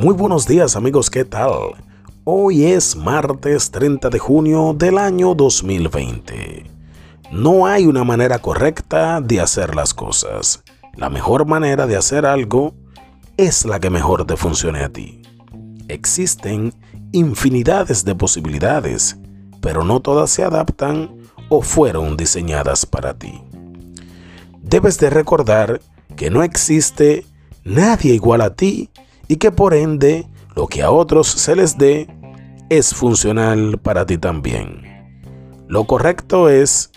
Muy buenos días amigos, ¿qué tal? Hoy es martes 30 de junio del año 2020. No hay una manera correcta de hacer las cosas. La mejor manera de hacer algo es la que mejor te funcione a ti. Existen infinidades de posibilidades, pero no todas se adaptan o fueron diseñadas para ti. Debes de recordar que no existe nadie igual a ti y que por ende lo que a otros se les dé es funcional para ti también. Lo correcto es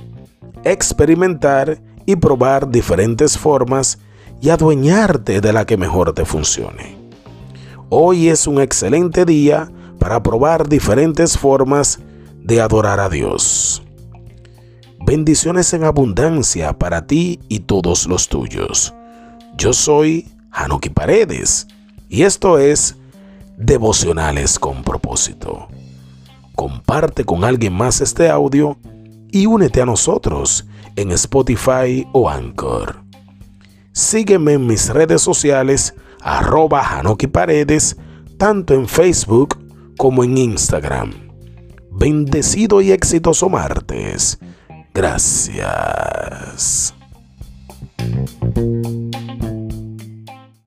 experimentar y probar diferentes formas y adueñarte de la que mejor te funcione. Hoy es un excelente día para probar diferentes formas de adorar a Dios. Bendiciones en abundancia para ti y todos los tuyos. Yo soy Hanuki Paredes y esto es Devocionales con propósito. Comparte con alguien más este audio y únete a nosotros en Spotify o Anchor. Sígueme en mis redes sociales arroba Hanuki Paredes, tanto en Facebook como en Instagram. Bendecido y exitoso martes. Gracias.